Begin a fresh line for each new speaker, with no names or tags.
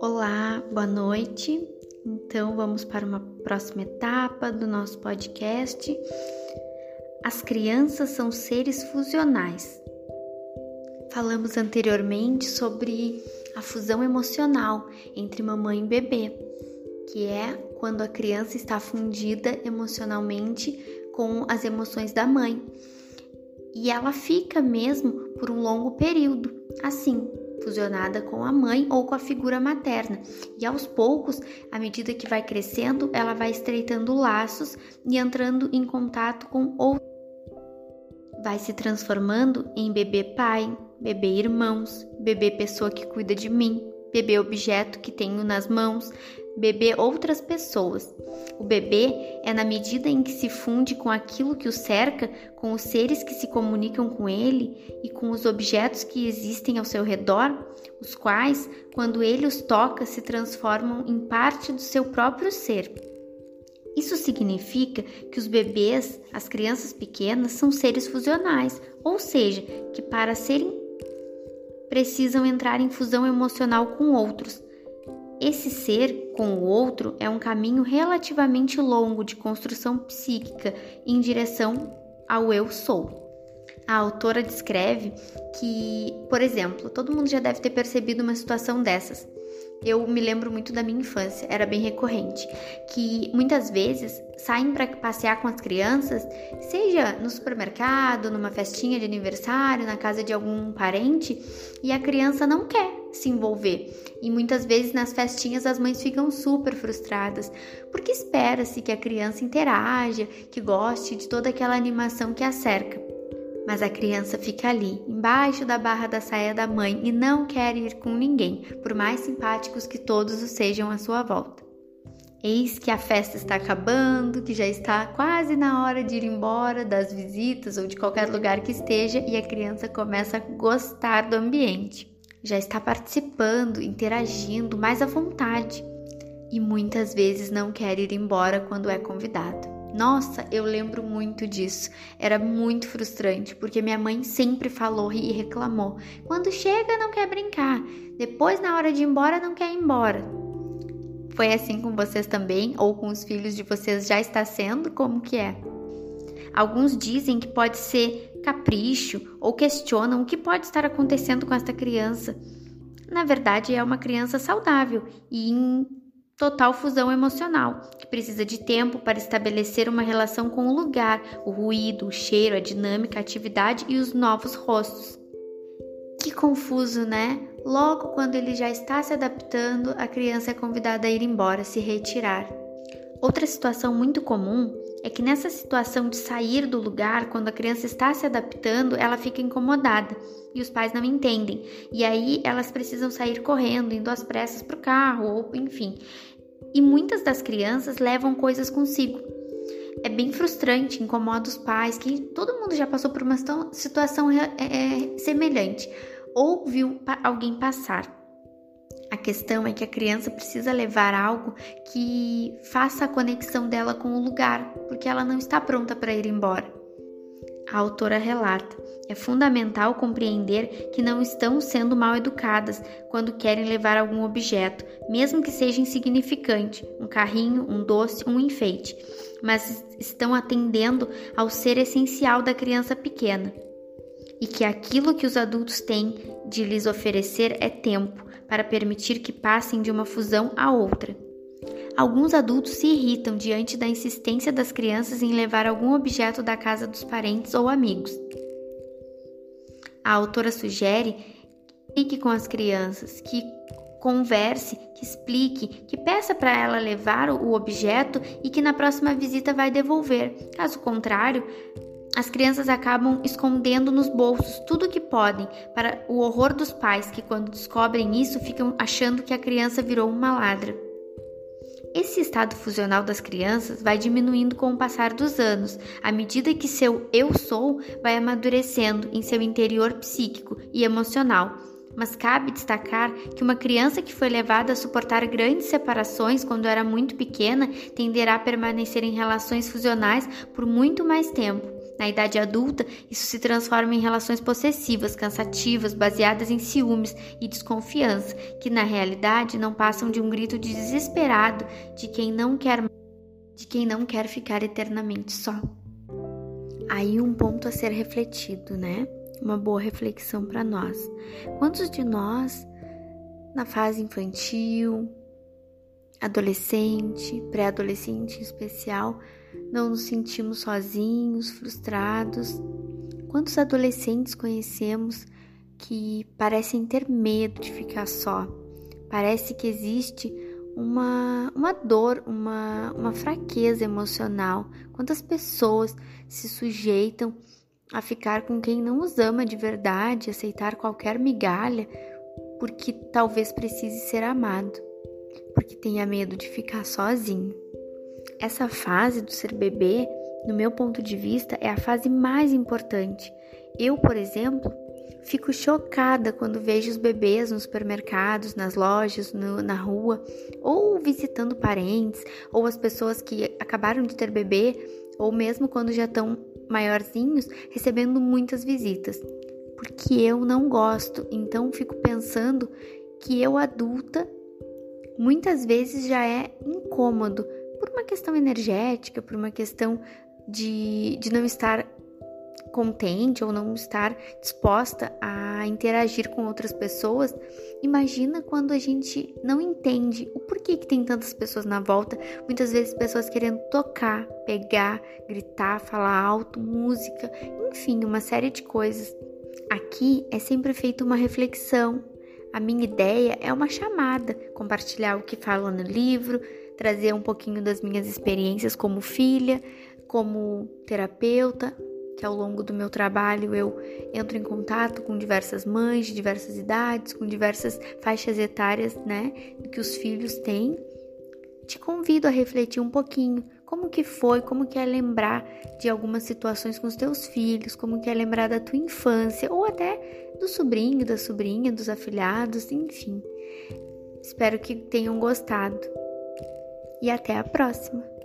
Olá, boa noite. Então vamos para uma próxima etapa do nosso podcast. As crianças são seres fusionais. Falamos anteriormente sobre a fusão emocional entre mamãe e bebê, que é quando a criança está fundida emocionalmente com as emoções da mãe. E ela fica mesmo por um longo período, assim, fusionada com a mãe ou com a figura materna. E aos poucos, à medida que vai crescendo, ela vai estreitando laços e entrando em contato com outros. Vai se transformando em bebê pai, bebê irmãos, bebê pessoa que cuida de mim, bebê objeto que tenho nas mãos, bebê outras pessoas. O bebê é na medida em que se funde com aquilo que o cerca, com os seres que se comunicam com ele e com os objetos que existem ao seu redor, os quais, quando ele os toca, se transformam em parte do seu próprio ser. Isso significa que os bebês, as crianças pequenas, são seres fusionais, ou seja, que para serem precisam entrar em fusão emocional com outros. Esse ser com o outro é um caminho relativamente longo de construção psíquica em direção ao eu sou. A autora descreve que, por exemplo, todo mundo já deve ter percebido uma situação dessas eu me lembro muito da minha infância, era bem recorrente, que muitas vezes saem para passear com as crianças, seja no supermercado, numa festinha de aniversário, na casa de algum parente, e a criança não quer se envolver. E muitas vezes nas festinhas as mães ficam super frustradas, porque espera-se que a criança interaja, que goste de toda aquela animação que a cerca mas a criança fica ali, embaixo da barra da saia da mãe e não quer ir com ninguém, por mais simpáticos que todos os sejam à sua volta. Eis que a festa está acabando, que já está quase na hora de ir embora das visitas ou de qualquer lugar que esteja e a criança começa a gostar do ambiente. Já está participando, interagindo mais à vontade e muitas vezes não quer ir embora quando é convidado. Nossa, eu lembro muito disso. Era muito frustrante, porque minha mãe sempre falou e reclamou. Quando chega, não quer brincar. Depois, na hora de ir embora, não quer ir embora. Foi assim com vocês também? Ou com os filhos de vocês já está sendo? Como que é? Alguns dizem que pode ser capricho ou questionam o que pode estar acontecendo com esta criança. Na verdade, é uma criança saudável e total fusão emocional, que precisa de tempo para estabelecer uma relação com o lugar, o ruído, o cheiro, a dinâmica, a atividade e os novos rostos. Que confuso, né? Logo quando ele já está se adaptando, a criança é convidada a ir embora, se retirar. Outra situação muito comum é que nessa situação de sair do lugar, quando a criança está se adaptando, ela fica incomodada e os pais não entendem. E aí elas precisam sair correndo, indo às pressas para o carro, ou enfim. E muitas das crianças levam coisas consigo. É bem frustrante, incomoda os pais, que todo mundo já passou por uma situação é, é, semelhante ou viu alguém passar. A questão é que a criança precisa levar algo que faça a conexão dela com o lugar, porque ela não está pronta para ir embora. A autora relata: é fundamental compreender que não estão sendo mal educadas quando querem levar algum objeto, mesmo que seja insignificante, um carrinho, um doce, um enfeite, mas estão atendendo ao ser essencial da criança pequena. E que aquilo que os adultos têm de lhes oferecer é tempo para permitir que passem de uma fusão a outra. Alguns adultos se irritam diante da insistência das crianças em levar algum objeto da casa dos parentes ou amigos. A autora sugere que com as crianças, que converse, que explique, que peça para ela levar o objeto e que na próxima visita vai devolver. Caso contrário, as crianças acabam escondendo nos bolsos tudo o que podem, para o horror dos pais que, quando descobrem isso, ficam achando que a criança virou uma ladra. Esse estado fusional das crianças vai diminuindo com o passar dos anos, à medida que seu eu sou vai amadurecendo em seu interior psíquico e emocional. Mas cabe destacar que uma criança que foi levada a suportar grandes separações quando era muito pequena tenderá a permanecer em relações fusionais por muito mais tempo. Na idade adulta, isso se transforma em relações possessivas, cansativas, baseadas em ciúmes e desconfiança, que na realidade não passam de um grito de desesperado de quem não quer de quem não quer ficar eternamente só. Aí um ponto a ser refletido, né? Uma boa reflexão para nós. Quantos de nós na fase infantil, adolescente, pré-adolescente em especial, não nos sentimos sozinhos, frustrados. Quantos adolescentes conhecemos que parecem ter medo de ficar só? Parece que existe uma, uma dor, uma, uma fraqueza emocional. Quantas pessoas se sujeitam a ficar com quem não os ama de verdade, aceitar qualquer migalha, porque talvez precise ser amado, porque tenha medo de ficar sozinho. Essa fase do ser bebê, no meu ponto de vista, é a fase mais importante. Eu, por exemplo, fico chocada quando vejo os bebês nos supermercados, nas lojas, no, na rua, ou visitando parentes, ou as pessoas que acabaram de ter bebê, ou mesmo quando já estão maiorzinhos, recebendo muitas visitas. Porque eu não gosto, então fico pensando que eu adulta muitas vezes já é incômodo por uma questão energética, por uma questão de, de não estar contente ou não estar disposta a interagir com outras pessoas, imagina quando a gente não entende o porquê que tem tantas pessoas na volta, muitas vezes pessoas querendo tocar, pegar, gritar, falar alto, música, enfim, uma série de coisas. Aqui é sempre feita uma reflexão. A minha ideia é uma chamada, compartilhar o que falo no livro, trazer um pouquinho das minhas experiências como filha, como terapeuta, que ao longo do meu trabalho eu entro em contato com diversas mães de diversas idades, com diversas faixas etárias, né, que os filhos têm. Te convido a refletir um pouquinho como que foi, como que é lembrar de algumas situações com os teus filhos, como que é lembrar da tua infância ou até do sobrinho, da sobrinha, dos afilhados, enfim. Espero que tenham gostado e até a próxima!